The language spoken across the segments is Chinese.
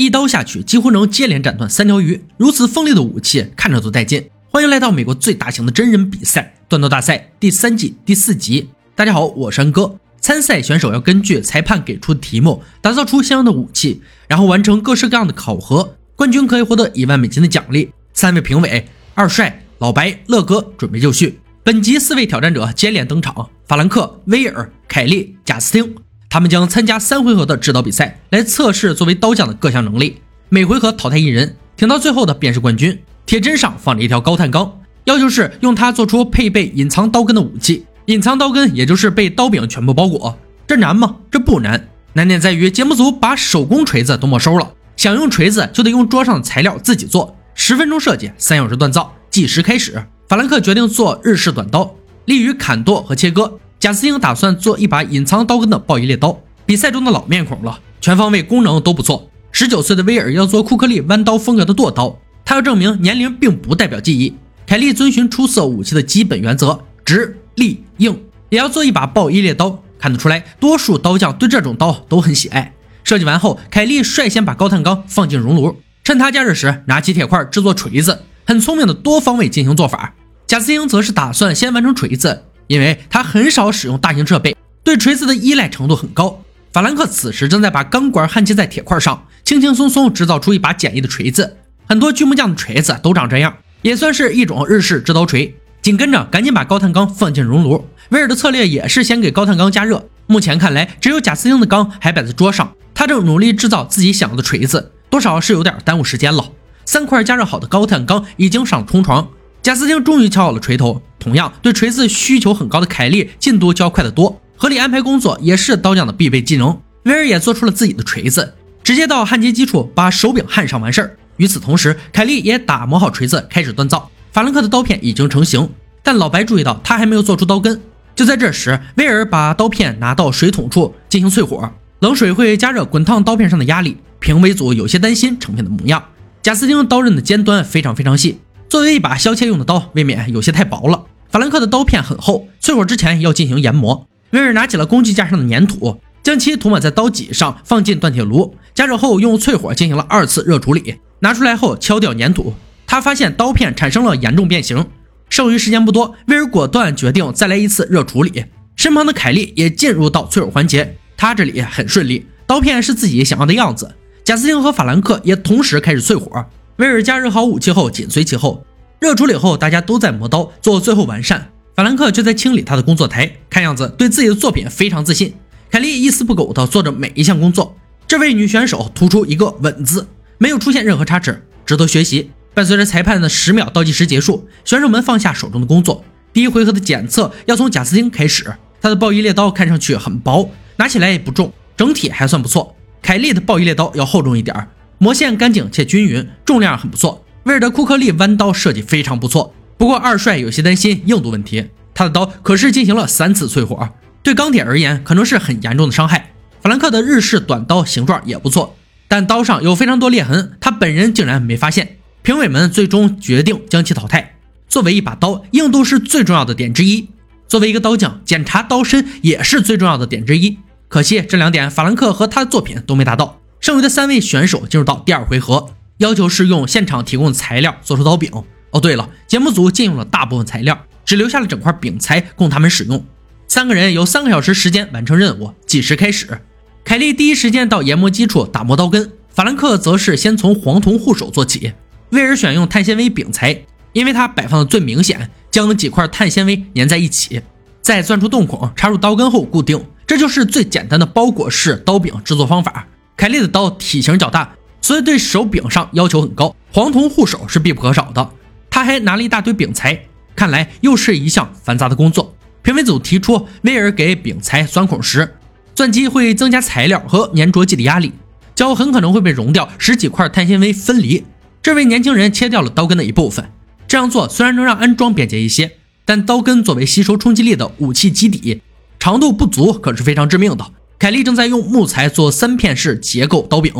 一刀下去几乎能接连斩断三条鱼。如此锋利的武器，看着都带劲。欢迎来到美国最大型的真人比赛——断刀大赛第三季第四集。大家好，我是安哥。参赛选手要根据裁判给出的题目，打造出相应的武器，然后完成各式各样的考核。冠军可以获得一万美金的奖励。三位评委：二帅、老白、乐哥，准备就绪。本集四位挑战者接连登场：法兰克、威尔、凯利、贾斯汀。他们将参加三回合的制刀比赛，来测试作为刀匠的各项能力。每回合淘汰一人，挺到最后的便是冠军。铁砧上放着一条高碳钢，要求是用它做出配备隐藏刀根的武器。隐藏刀根也就是被刀柄全部包裹。这难吗？这不难，难点在于节目组把手工锤子都没收了。想用锤子就得用桌上的材料自己做。十分钟设计，三小时锻造，计时开始。法兰克决定做日式短刀，利于砍剁和切割。贾斯汀打算做一把隐藏刀根的暴衣猎刀，比赛中的老面孔了，全方位功能都不错。十九岁的威尔要做库克利弯刀风格的剁刀，他要证明年龄并不代表记忆。凯利遵循出色武器的基本原则，直、立、硬，也要做一把暴衣猎刀。看得出来，多数刀匠对这种刀都很喜爱。设计完后，凯利率先把高碳钢放进熔炉，趁它加热时，拿起铁块制作锤子，很聪明的多方位进行做法。贾斯汀则是打算先完成锤子。因为他很少使用大型设备，对锤子的依赖程度很高。法兰克此时正在把钢管焊接在铁块上，轻轻松松制造出一把简易的锤子。很多锯木匠的锤子都长这样，也算是一种日式制刀锤。紧跟着，赶紧把高碳钢放进熔炉。威尔的策略也是先给高碳钢加热。目前看来，只有贾斯汀的钢还摆在桌上，他正努力制造自己想要的锤子，多少是有点耽误时间了。三块加热好的高碳钢已经上了冲床。贾斯汀终于敲好了锤头。同样，对锤子需求很高的凯利进度较快得多。合理安排工作也是刀匠的必备技能。威尔也做出了自己的锤子，直接到焊接基础把手柄焊上完事儿。与此同时，凯利也打磨好锤子，开始锻造。法兰克的刀片已经成型，但老白注意到他还没有做出刀根。就在这时，威尔把刀片拿到水桶处进行淬火，冷水会加热滚烫刀片上的压力。评委组有些担心成品的模样。贾斯汀刀刃的尖端非常非常细。作为一把削切用的刀，未免有些太薄了。法兰克的刀片很厚，淬火之前要进行研磨。威尔拿起了工具架上的粘土，将其涂抹在刀脊上，放进锻铁炉，加热后用淬火进行了二次热处理。拿出来后敲掉粘土，他发现刀片产生了严重变形。剩余时间不多，威尔果断决定再来一次热处理。身旁的凯利也进入到淬火环节，他这里很顺利，刀片是自己想要的样子。贾斯汀和法兰克也同时开始淬火。威尔加热好武器后，紧随其后。热处理后，大家都在磨刀，做最后完善。法兰克却在清理他的工作台，看样子对自己的作品非常自信。凯莉一丝不苟地做着每一项工作。这位女选手突出一个稳字，没有出现任何差池，值得学习。伴随着裁判的十秒倒计时结束，选手们放下手中的工作。第一回合的检测要从贾斯汀开始。他的暴衣猎刀看上去很薄，拿起来也不重，整体还算不错。凯莉的暴衣猎刀要厚重一点。磨线干净且均匀，重量很不错。威尔的库克利弯刀设计非常不错，不过二帅有些担心硬度问题。他的刀可是进行了三次淬火，对钢铁而言可能是很严重的伤害。法兰克的日式短刀形状也不错，但刀上有非常多裂痕，他本人竟然没发现。评委们最终决定将其淘汰。作为一把刀，硬度是最重要的点之一。作为一个刀匠，检查刀身也是最重要的点之一。可惜这两点法兰克和他的作品都没达到。剩余的三位选手进入到第二回合，要求是用现场提供的材料做出刀柄。哦，对了，节目组禁用了大部分材料，只留下了整块饼材供他们使用。三个人有三个小时时间完成任务，计时开始。凯莉第一时间到研磨机处打磨刀根，法兰克则是先从黄铜护手做起。威尔选用碳纤维饼材，因为它摆放的最明显，将几块碳纤维粘在一起，再钻出洞孔，插入刀根后固定。这就是最简单的包裹式刀柄制作方法。凯利的刀体型较大，所以对手柄上要求很高，黄铜护手是必不可少的。他还拿了一大堆柄材，看来又是一项繁杂的工作。评委组提出，威尔给柄材钻孔时，钻机会增加材料和粘着剂的压力，胶很可能会被融掉，十几块碳纤维分离。这位年轻人切掉了刀根的一部分，这样做虽然能让安装便捷一些，但刀根作为吸收冲击力的武器基底，长度不足可是非常致命的。凯莉正在用木材做三片式结构刀柄，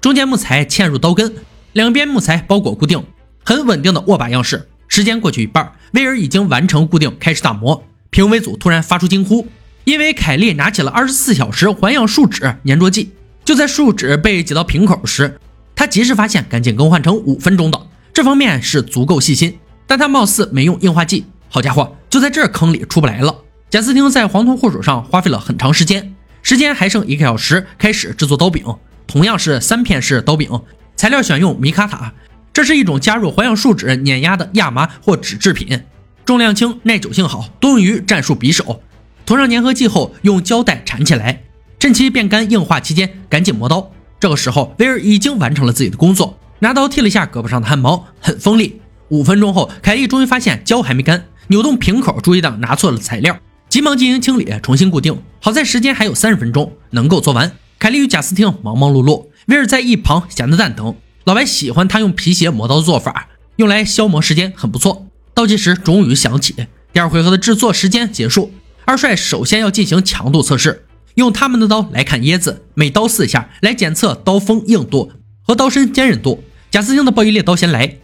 中间木材嵌入刀根，两边木材包裹固定，很稳定的握把样式。时间过去一半，威尔已经完成固定，开始打磨。评委组突然发出惊呼，因为凯莉拿起了二十四小时环氧树脂粘着剂。就在树脂被挤到瓶口时，他及时发现，赶紧更换成五分钟的，这方面是足够细心。但他貌似没用硬化剂，好家伙，就在这坑里出不来了。贾斯汀在黄铜护手上花费了很长时间，时间还剩一个小时，开始制作刀柄。同样是三片式刀柄，材料选用米卡塔，这是一种加入环氧树脂碾压的亚麻或纸制品，重量轻，耐久性好，多用于战术匕首。涂上粘合剂后，用胶带缠起来，趁其变干硬化期间，赶紧磨刀。这个时候，威尔已经完成了自己的工作，拿刀剃了一下胳膊上的汗毛，很锋利。五分钟后，凯莉终于发现胶还没干，扭动瓶口注意到拿错了材料，急忙进行清理，重新固定。好在时间还有三十分钟，能够做完。凯莉与贾斯汀忙忙碌碌，威尔在一旁闲得蛋疼。老白喜欢他用皮鞋磨刀的做法，用来消磨时间，很不错。倒计时终于响起，第二回合的制作时间结束。二帅首先要进行强度测试，用他们的刀来砍椰子，每刀四下来检测刀锋硬度和刀身坚韧度。贾斯汀的暴衣猎刀先来，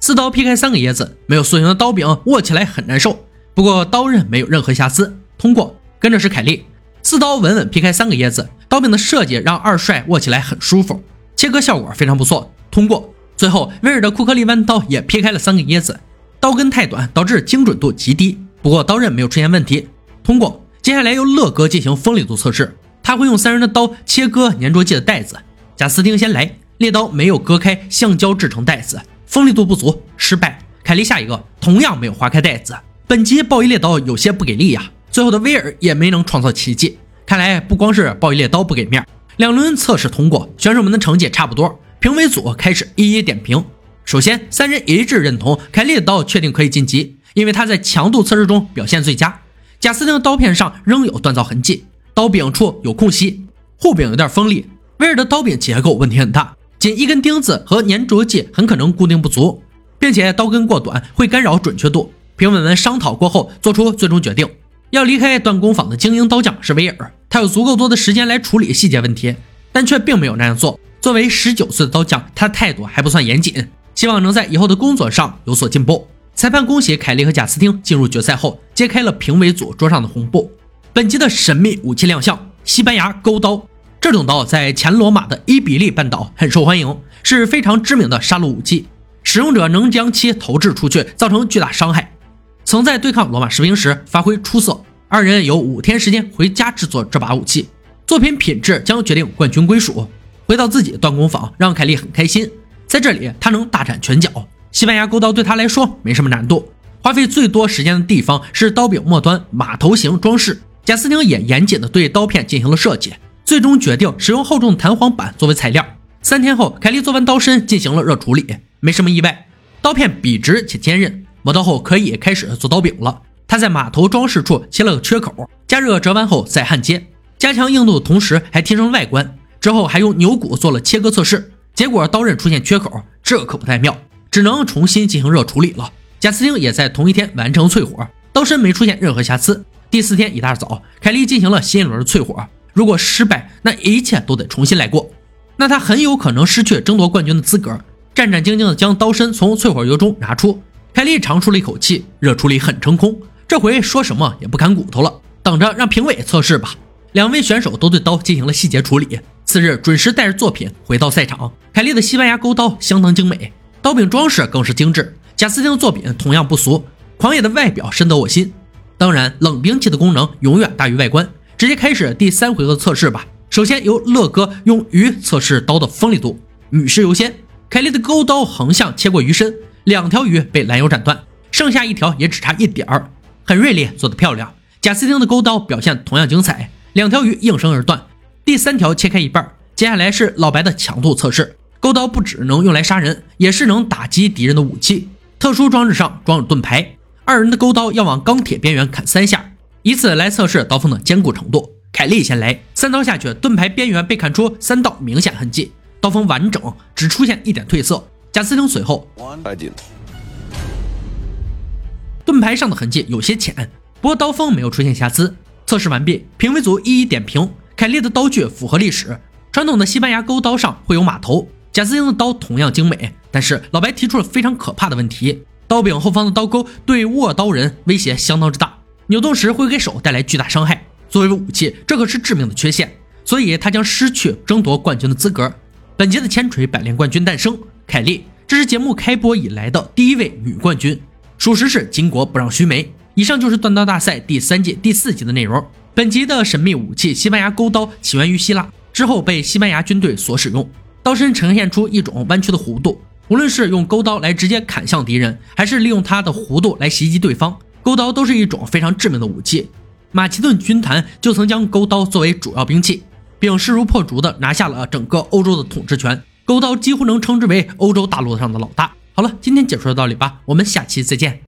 四刀劈开三个椰子，没有塑形的刀柄握起来很难受，不过刀刃没有任何瑕疵，通过。跟着是凯莉。四刀稳稳劈开三个椰子，刀柄的设计让二帅握起来很舒服，切割效果非常不错，通过。最后威尔的库克利弯刀也劈开了三个椰子，刀根太短导致精准度极低，不过刀刃没有出现问题，通过。接下来由乐哥进行锋利度测试，他会用三人的刀切割粘着剂的袋子。贾斯汀先来，猎刀没有割开橡胶制成袋子，锋利度不足，失败。凯莉下一个同样没有划开袋子，本集暴衣猎刀有些不给力呀。最后的威尔也没能创造奇迹，看来不光是暴衣猎刀不给面。两轮测试通过，选手们的成绩也差不多，评委组开始一一点评。首先，三人一致认同凯莉的刀确定可以晋级，因为他在强度测试中表现最佳。贾斯汀的刀片上仍有锻造痕迹，刀柄处有空隙，护柄有点锋利。威尔的刀柄结构问题很大，仅一根钉子和粘着剂很可能固定不足，并且刀根过短会干扰准确度。评委们商讨过后，做出最终决定。要离开锻工坊的精英刀匠是威尔，他有足够多的时间来处理细节问题，但却并没有那样做。作为十九岁的刀匠，他态度还不算严谨，希望能在以后的工作上有所进步。裁判恭喜凯莉和贾斯汀进入决赛后，揭开了评委组桌上的红布。本集的神秘武器亮相——西班牙钩刀。这种刀在前罗马的伊比利半岛很受欢迎，是非常知名的杀戮武器，使用者能将其投掷出去，造成巨大伤害。曾在对抗罗马士兵时发挥出色。二人有五天时间回家制作这把武器，作品品质将决定冠军归属。回到自己的锻工坊，让凯莉很开心。在这里，他能大展拳脚。西班牙钩刀对他来说没什么难度。花费最多时间的地方是刀柄末端马头形装饰。贾斯汀也严谨地对刀片进行了设计，最终决定使用厚重弹簧板作为材料。三天后，凯莉做完刀身，进行了热处理，没什么意外，刀片笔直且坚韧。磨刀后可以开始做刀柄了。他在马头装饰处切了个缺口，加热折弯后再焊接，加强硬度的同时还提升了外观。之后还用牛骨做了切割测试，结果刀刃出现缺口，这可不太妙，只能重新进行热处理了。贾斯汀也在同一天完成淬火，刀身没出现任何瑕疵。第四天一大早，凯莉进行了新一轮的淬火，如果失败，那一切都得重新来过，那他很有可能失去争夺冠军的资格。战战兢兢地将刀身从淬火油中拿出。凯莉长出了一口气，热处理很成功，这回说什么也不砍骨头了。等着让评委测试吧。两位选手都对刀进行了细节处理。次日准时带着作品回到赛场。凯莉的西班牙钩刀相当精美，刀柄装饰更是精致。贾斯汀的作品同样不俗，狂野的外表深得我心。当然，冷兵器的功能永远大于外观。直接开始第三回合测试吧。首先由乐哥用鱼测试刀的锋利度，女士优先。凯莉的钩刀横向切过鱼身。两条鱼被拦腰斩断，剩下一条也只差一点儿，很锐利，做得漂亮。贾斯汀的钩刀表现同样精彩，两条鱼应声而断，第三条切开一半。接下来是老白的强度测试，钩刀不只能用来杀人，也是能打击敌人的武器。特殊装置上装有盾牌，二人的钩刀要往钢铁边缘砍三下，以此来测试刀锋的坚固程度。凯莉先来，三刀下去，盾牌边缘被砍出三道明显痕迹，刀锋完整，只出现一点褪色。贾斯汀随后，盾牌上的痕迹有些浅，不过刀锋没有出现瑕疵。测试完毕，评委组一一点评：凯莉的刀具符合历史，传统的西班牙钩刀上会有马头。贾斯汀的刀同样精美，但是老白提出了非常可怕的问题：刀柄后方的刀钩对握刀人威胁相当之大，扭动时会给手带来巨大伤害。作为武器，这可是致命的缺陷，所以他将失去争夺冠军的资格。本节的千锤百炼冠军诞生，凯莉，这是节目开播以来的第一位女冠军，属实是巾帼不让须眉。以上就是锻刀大赛第三届第四集的内容。本集的神秘武器西班牙钩刀起源于希腊，之后被西班牙军队所使用。刀身呈现出一种弯曲的弧度，无论是用钩刀来直接砍向敌人，还是利用它的弧度来袭击对方，钩刀都是一种非常致命的武器。马其顿军团就曾将钩刀作为主要兵器，并势如破竹地拿下了整个欧洲的统治权。勾刀几乎能称之为欧洲大陆上的老大。好了，今天解说到这里吧，我们下期再见。